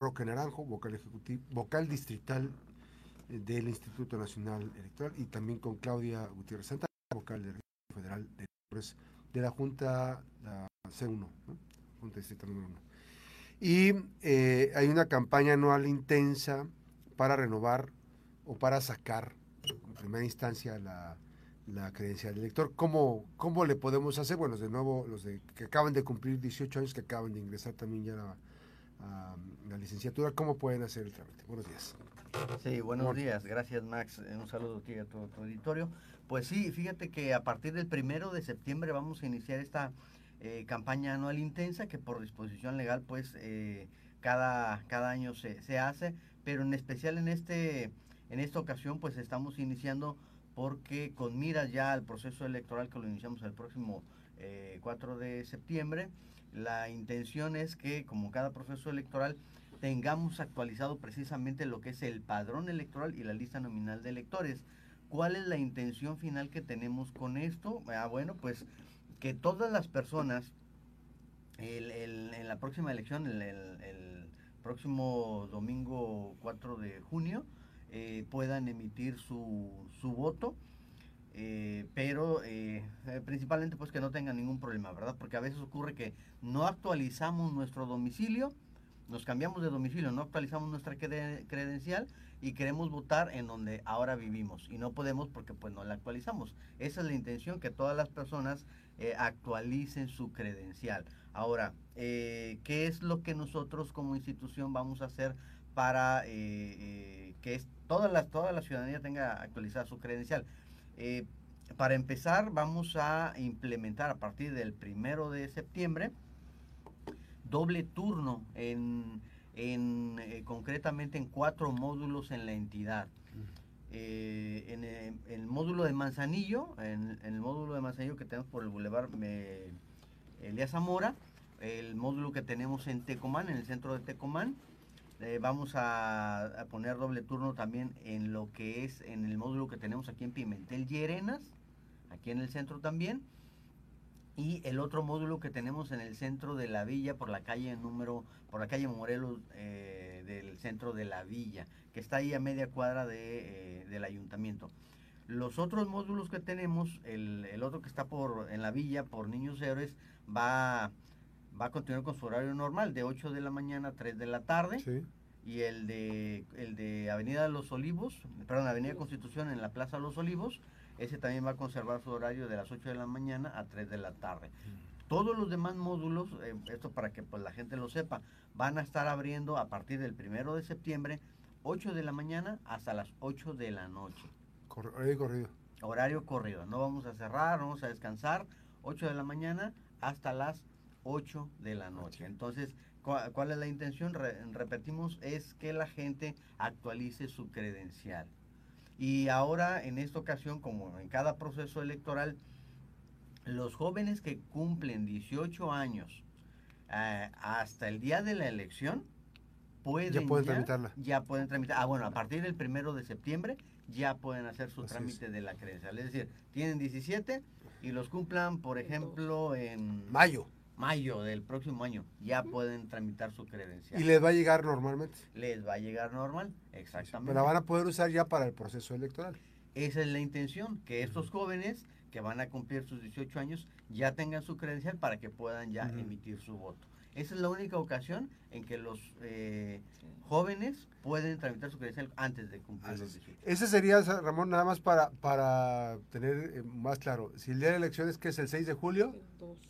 Roque Naranjo, vocal, ejecutivo, vocal distrital del Instituto Nacional Electoral, y también con Claudia Gutiérrez Santa, vocal del Federal de, de la Junta la C1, Junta Distrital número 1. Y eh, hay una campaña anual intensa para renovar o para sacar, en primera instancia, la, la credencial del elector. ¿Cómo, ¿Cómo le podemos hacer? Bueno, de nuevo, los de, que acaban de cumplir 18 años, que acaban de ingresar también ya a, la licenciatura, ¿cómo pueden hacer el trámite? Buenos días. Sí, buenos días. Gracias, Max. Un saludo aquí a todo tu auditorio. Pues sí, fíjate que a partir del primero de septiembre vamos a iniciar esta eh, campaña anual intensa que por disposición legal, pues eh, cada, cada año se, se hace, pero en especial en, este, en esta ocasión, pues estamos iniciando porque con miras ya al proceso electoral que lo iniciamos el próximo 4 eh, de septiembre, la intención es que como cada proceso electoral tengamos actualizado precisamente lo que es el padrón electoral y la lista nominal de electores. ¿Cuál es la intención final que tenemos con esto? Ah, bueno, pues que todas las personas en la próxima elección, el, el, próximo domingo 4 de junio, eh, puedan emitir su, su voto. Eh, pero eh, principalmente pues que no tengan ningún problema, ¿verdad? Porque a veces ocurre que no actualizamos nuestro domicilio, nos cambiamos de domicilio, no actualizamos nuestra credencial y queremos votar en donde ahora vivimos y no podemos porque pues no la actualizamos. Esa es la intención, que todas las personas actualicen su credencial. Ahora, ¿qué es lo que nosotros como institución vamos a hacer para que toda, la, toda la ciudadanía tenga actualizada su credencial. Eh, para empezar, vamos a implementar a partir del primero de septiembre doble turno en, en eh, concretamente en cuatro módulos en la entidad. Eh, en, el módulo de Manzanillo, en, el módulo de Manzanillo que tenemos por el Boulevard Elías Zamora, el módulo que tenemos en Tecomán, en el centro de Tecomán, eh, vamos a, poner doble turno también en lo que es en el módulo que tenemos aquí en Pimentel y aquí en el centro también. Y el otro módulo que tenemos en el centro de la villa, por la calle número, por la calle Morelos eh, del centro de la villa, que está ahí a media cuadra de, eh, del ayuntamiento. Los otros módulos que tenemos, el, el, otro que está por en la villa, por Niños Héroes, va va a continuar con su horario normal, de 8 de la mañana a 3 de la tarde. Y el de, el de Avenida Los Olivos, perdón, Avenida Constitución en la Plaza Los Olivos, ese también va a conservar su horario de las 8 de la mañana a 3 de la tarde. Mm. Todos los demás módulos, eh, esto para que pues, la gente lo sepa, van a estar abriendo a partir del primero de septiembre, 8 de la mañana hasta las 8 de la noche. horario corrido. Horario corrido. No vamos a cerrar, vamos a descansar. 8 de la mañana hasta las 8 de la noche. Entonces, ¿cuál es la intención? repetimos, es que la gente actualice su credencial. Y ahora, en esta ocasión, como en cada proceso electoral, los jóvenes que cumplen 18 años eh, hasta el día de la elección, pueden ya pueden tramitarla. Ya pueden tramitar. Ah, bueno, a partir del primero de septiembre ya pueden hacer su trámite de la credencial. Es decir, tienen 17 y los cumplan, por ejemplo, en mayo mayo del próximo año ya pueden tramitar su credencial. ¿Y les va a llegar normalmente? Les va a llegar normal, exactamente. Pero la van a poder usar ya para el proceso electoral. Esa es la intención, que estos jóvenes que van a cumplir sus 18 años ya tengan su credencial para que puedan ya emitir su voto. Esa es la única ocasión en que los eh, jóvenes pueden tramitar su credencial antes de cumplir los 18. Ese sería, Ramón, nada más para, para tener eh, más claro. Si el día de elecciones, que es el 6 de julio,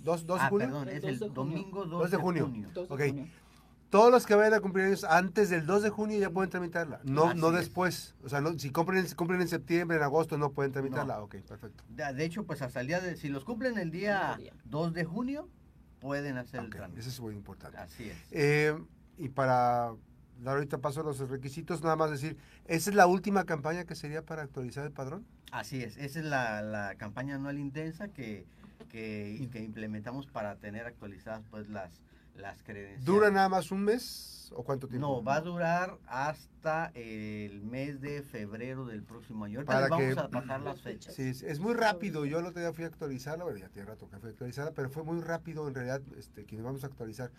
2, de ah, junio. Perdón, es el domingo 2, de junio. Todos los que vayan a cumplir años antes del 2 de junio ya pueden tramitarla, no, no después. O sea, no, si cumplen, cumplen en septiembre, en agosto, no pueden tramitarla. Ok, perfecto. De, hecho, pues hasta el día de, si los cumplen el día 2 de junio, pueden hacer el trámite. Eso es muy importante. Así es. Eh, y para dar ahorita paso a los requisitos, nada más decir, ¿esa es la última campaña que sería para actualizar el padrón? Así es, esa es la, campaña anual intensa que, que, que, implementamos para tener actualizadas pues las, las credenciales. ¿Dura nada más un mes? ¿O cuánto tiempo? No, va a durar hasta el mes de febrero del próximo año. Ahorita vamos a pasar las fechas. Sí, es muy rápido. Yo el otro día fui a actualizarla, bueno, ya tiene rato que fui a actualizarla, pero fue muy rápido en realidad este, que vamos a actualizar.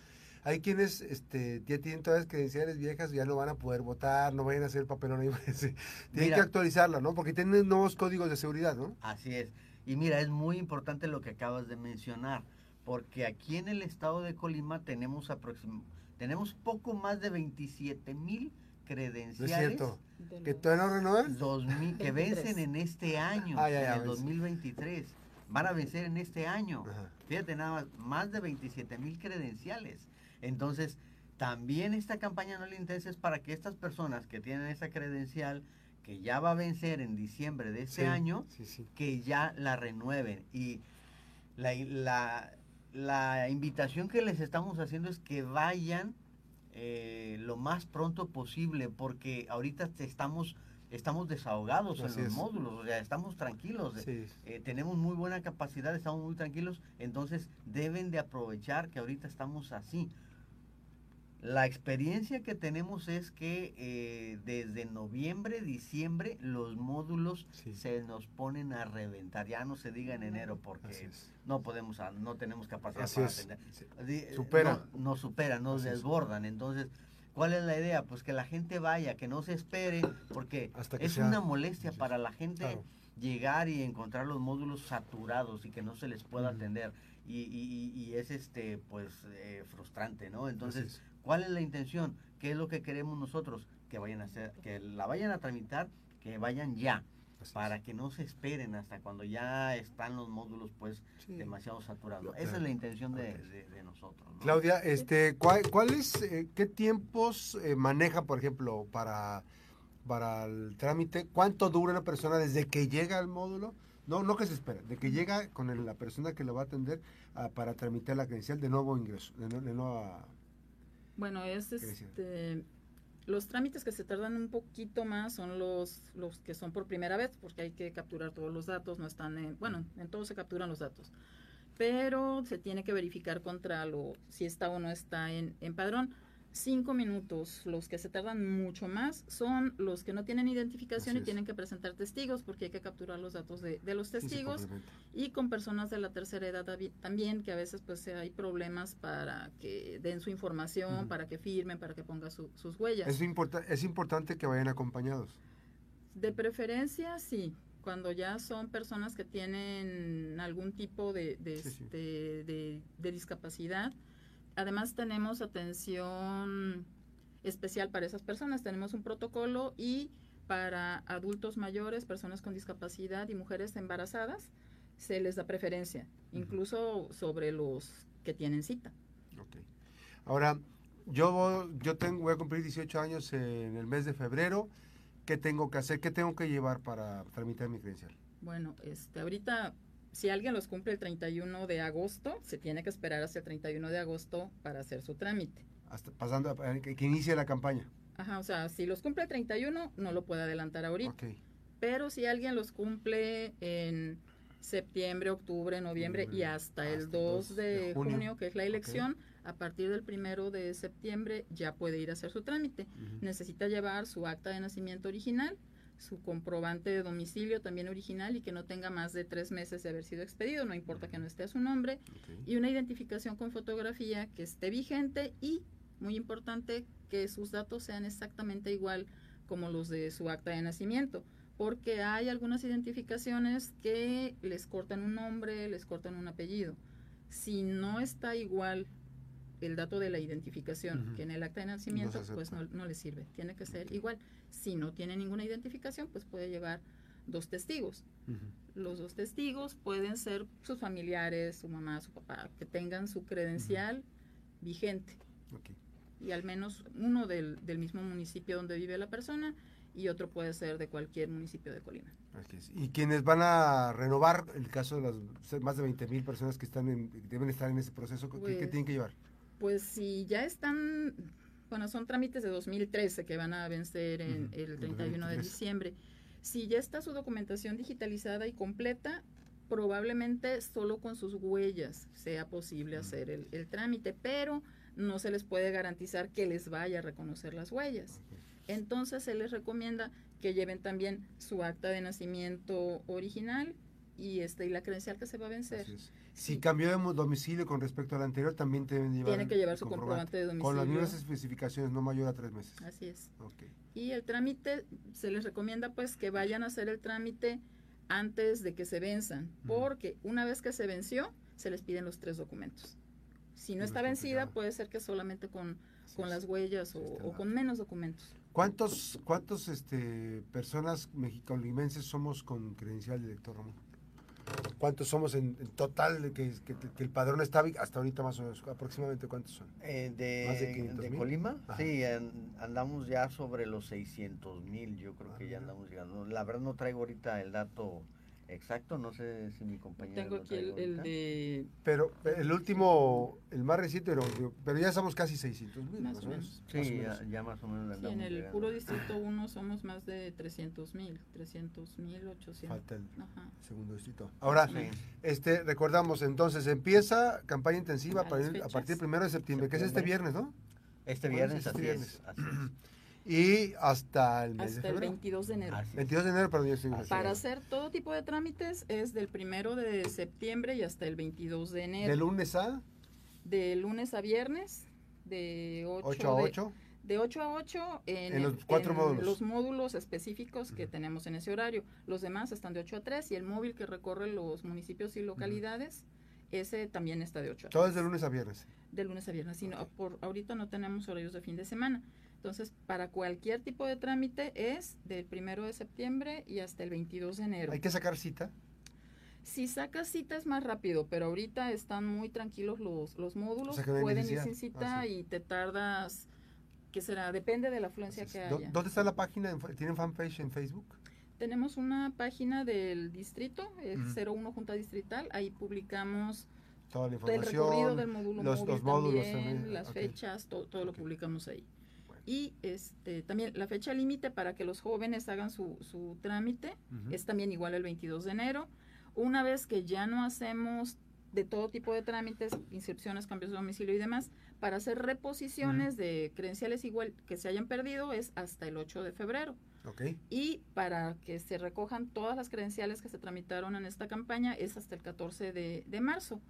hay quienes este, ya tienen todas las credenciales viejas, ya no van a poder votar, no vayan a hacer el papelón ahí. Tienen que actualizarla, ¿no? Porque tienen nuevos códigos de seguridad, ¿no? Así es. Y mira, es muy importante lo que acabas de mencionar, porque aquí en el estado de Colima tenemos tenemos poco más de 27 mil credenciales. es cierto. ¿Que todavía no renuevan? 2000, que vencen en este año, ah, en el 2023. Van a vencer en este año. Fíjate nada más, más de 27 mil credenciales. Entonces, también esta campaña no le interesa es para que estas personas que tienen esa credencial, que ya va a vencer en diciembre de este año, que ya la renueven. Y la, la, la invitación que les estamos haciendo es que vayan eh, lo más pronto posible, porque ahorita estamos estamos desahogados en los módulos, o sea, estamos tranquilos, eh, tenemos muy buena capacidad, estamos muy tranquilos, entonces deben de aprovechar que ahorita estamos así. La experiencia que tenemos es que eh, desde noviembre, diciembre, los módulos se nos ponen a reventar. Ya no se diga en enero porque no podemos, ah, no tenemos capacidad para atender. Supera. No, nos superan, nos desbordan. Entonces, ¿cuál es la idea? Pues que la gente vaya, que no se espere, porque es una molestia para la gente llegar y encontrar los módulos saturados y que no se les pueda atender. Y, y, es este pues eh, frustrante, ¿no? Entonces, ¿Cuál es la intención? ¿Qué es lo que queremos nosotros? Que vayan a hacer, que la vayan a tramitar, que vayan ya, para que no se esperen hasta cuando ya están los módulos pues demasiado saturados. Esa es la intención de, nosotros. Claudia, este, ¿cuál, cuáles, eh, qué tiempos eh, maneja, por ejemplo, para para el trámite? ¿Cuánto dura una persona desde que llega al módulo? No, no que se espera, de que llega con la persona que lo va a atender para tramitar la credencial de nuevo ingreso, de, de nueva bueno, es este los trámites que se tardan un poquito más son los los que son por primera vez, porque hay que capturar todos los datos, no están en, bueno, en todo se capturan los datos. Pero se tiene que verificar contra lo si está o no está en, en padrón cinco minutos. Los que se tardan mucho más son los que no tienen identificación y tienen que presentar testigos porque hay que capturar los datos de, los testigos y con personas de la tercera edad también que a veces pues hay problemas para que den su información, para que firmen, para que pongan sus huellas. Es, es importante que vayan acompañados. De preferencia, sí. Cuando ya son personas que tienen algún tipo de, de, este, de discapacidad, además tenemos atención especial para esas personas. Tenemos un protocolo y para adultos mayores, personas con discapacidad y mujeres embarazadas, se les da preferencia, incluso sobre los que tienen cita. Ahora, yo, yo tengo, voy a cumplir 18 años en el mes de febrero. ¿Qué tengo que hacer? ¿Qué tengo que llevar para tramitar mi credencial? Bueno, este, ahorita si alguien los cumple el 31 de agosto, se tiene que esperar hasta el 31 de agosto para hacer su trámite. Hasta pasando a que, inicie la campaña. Ajá, o sea, si los cumple el 31, no lo puede adelantar ahorita. Pero si alguien los cumple en septiembre, octubre, noviembre y hasta, el 2 de, junio, que es la elección, a partir del primero de septiembre ya puede ir a hacer su trámite. Necesita llevar su acta de nacimiento original, su comprobante de domicilio también original y que no tenga más de tres meses de haber sido expedido, no importa que no esté a su nombre, y una identificación con fotografía que esté vigente y, muy importante, que sus datos sean exactamente igual como los de su acta de nacimiento, porque hay algunas identificaciones que les cortan un nombre, les cortan un apellido. Si no está igual el dato de la identificación que en el acta de nacimiento, pues no, no, le sirve. Tiene que ser igual. Si no tiene ninguna identificación, pues puede llevar dos testigos. Los dos testigos pueden ser sus familiares, su mamá, su papá, que tengan su credencial vigente. Y al menos uno del, del, mismo municipio donde vive la persona y otro puede ser de cualquier municipio de Colima. Y quienes van a renovar, el caso de las más de 20 mil personas que están deben estar en ese proceso, ¿qué, ¿qué, pues tienen que llevar? Pues si ya están, bueno, son trámites de 2013 que van a vencer en el 31 de diciembre. Si ya está su documentación digitalizada y completa, probablemente solo con sus huellas sea posible hacer el, trámite, pero no se les puede garantizar que les vaya a reconocer las huellas. Entonces se les recomienda que lleven también su acta de nacimiento original y este y la credencial que se va a vencer. Si cambió de domicilio con respecto al anterior, también tiene que llevar su comprobante de domicilio. Con las mismas especificaciones, no mayor a tres meses. Así es. Y el trámite, se les recomienda pues que vayan a hacer el trámite antes de que se venzan, porque una vez que se venció, se les piden los tres documentos. Si no está vencida, puede ser que solamente con, con las huellas o, con menos documentos. ¿Cuántos, cuántos este, personas mexicolimenses somos con credencial de elector, Ramón? ¿Cuántos somos en, total que, que, el padrón está hasta ahorita más o menos? ¿Aproximadamente cuántos son? Eh, de, de, Colima, sí, andamos ya sobre los 600 mil, yo creo que ya andamos llegando. La verdad no traigo ahorita el dato Exacto, no sé si mi compañero. Tengo aquí el, de. Pero el último, el más reciente, pero, pero ya somos casi 600 mil. Más, o menos. Sí, Ya, más o menos. Sí, en el puro distrito 1 somos más de 300 mil, 300 mil 800. Falta el segundo distrito. Ahora, este recordamos, entonces empieza campaña intensiva a, partir, a partir del primero de septiembre, que es este viernes, ¿no? Este viernes, este viernes. Así es. Y hasta el mes hasta el 22 de enero. 22 de enero, perdón, yo estoy Para hacer todo tipo de trámites es del primero de septiembre y hasta el 22 de enero. ¿De lunes a? De lunes a viernes, de 8, a 8. De, 8 a 8 en, los cuatro módulos. los módulos específicos que tenemos en ese horario. Los demás están de 8 a 3 y el móvil que recorre los municipios y localidades, ese también está de 8 a 3. Todo es de lunes a viernes. De lunes a viernes, sino por ahorita no tenemos horarios de fin de semana. Entonces, para cualquier tipo de trámite es del primero de septiembre y hasta el 22 de enero. ¿Hay que sacar cita? Si sacas cita es más rápido, pero ahorita están muy tranquilos los, los módulos. pueden ir sin cita ah, y te tardas, ¿qué será? Depende de la afluencia que haya. ¿Dónde está la página? ¿Tienen fanpage en Facebook? Tenemos una página del distrito, el 01 Junta Distrital. Ahí publicamos Toda la información, el recorrido del módulo los, módulos también, las fechas, todo, todo lo publicamos ahí y este también la fecha límite para que los jóvenes hagan su, su trámite es también igual el 22 de enero. Una vez que ya no hacemos de todo tipo de trámites, inscripciones, cambios de domicilio y demás, para hacer reposiciones de credenciales igual que se hayan perdido es hasta el 8 de febrero. Y para que se recojan todas las credenciales que se tramitaron en esta campaña es hasta el 14 de, de marzo.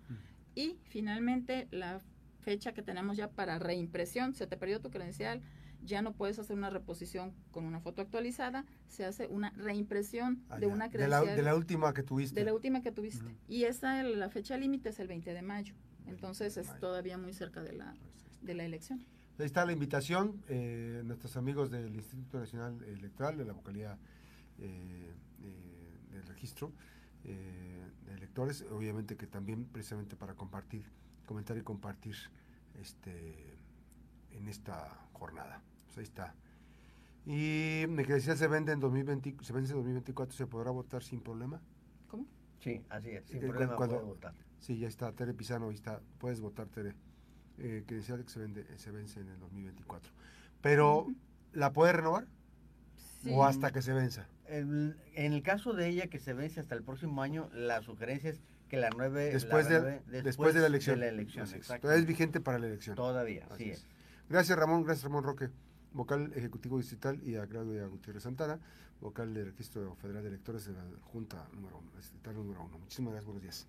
Y finalmente la fecha que tenemos ya para reimpresión, se te perdió tu credencial, ya no puedes hacer una reposición con una foto actualizada, se hace una reimpresión ah, de una credencial. De la, última que tuviste. De la última que tuviste. Y esa, la fecha límite es el 20 de mayo. Entonces es todavía muy cerca de la, de la elección. Ahí está la invitación, eh, nuestros amigos del Instituto Nacional Electoral, de la vocalía eh, del registro eh, de electores, obviamente que también precisamente para compartir, comentar y compartir este en esta jornada. Pues ahí está. Y me decía se vende en 2020, se vence en 2024, ¿se podrá votar sin problema? ¿Cómo? Sí, así es, sin eh, problema puede votar. Sí, ya está, Tere Pisano, ahí está, puedes votar, Tere. Eh, que decía que se, vende, se vence en el 2024. Pero, ¿la puede renovar? ¿O hasta que se venza? En, el caso de ella que se vence hasta el próximo año, la sugerencia es que la nueve... Después, de, después, de la elección. De la elección, es vigente para la elección. Todavía, así es. Gracias Ramón, gracias Ramón Roque, vocal ejecutivo distrital, y a Claudia Gutiérrez Santana, vocal del Registro Federal de Electores de la Junta número uno, distrital número uno. Muchísimas gracias, buenos días.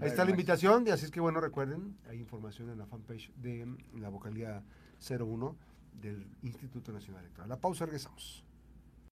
Ahí está la invitación, y así es que bueno, recuerden, hay información en la fanpage de la vocalía 01 del Instituto Nacional Electoral. La pausa, regresamos.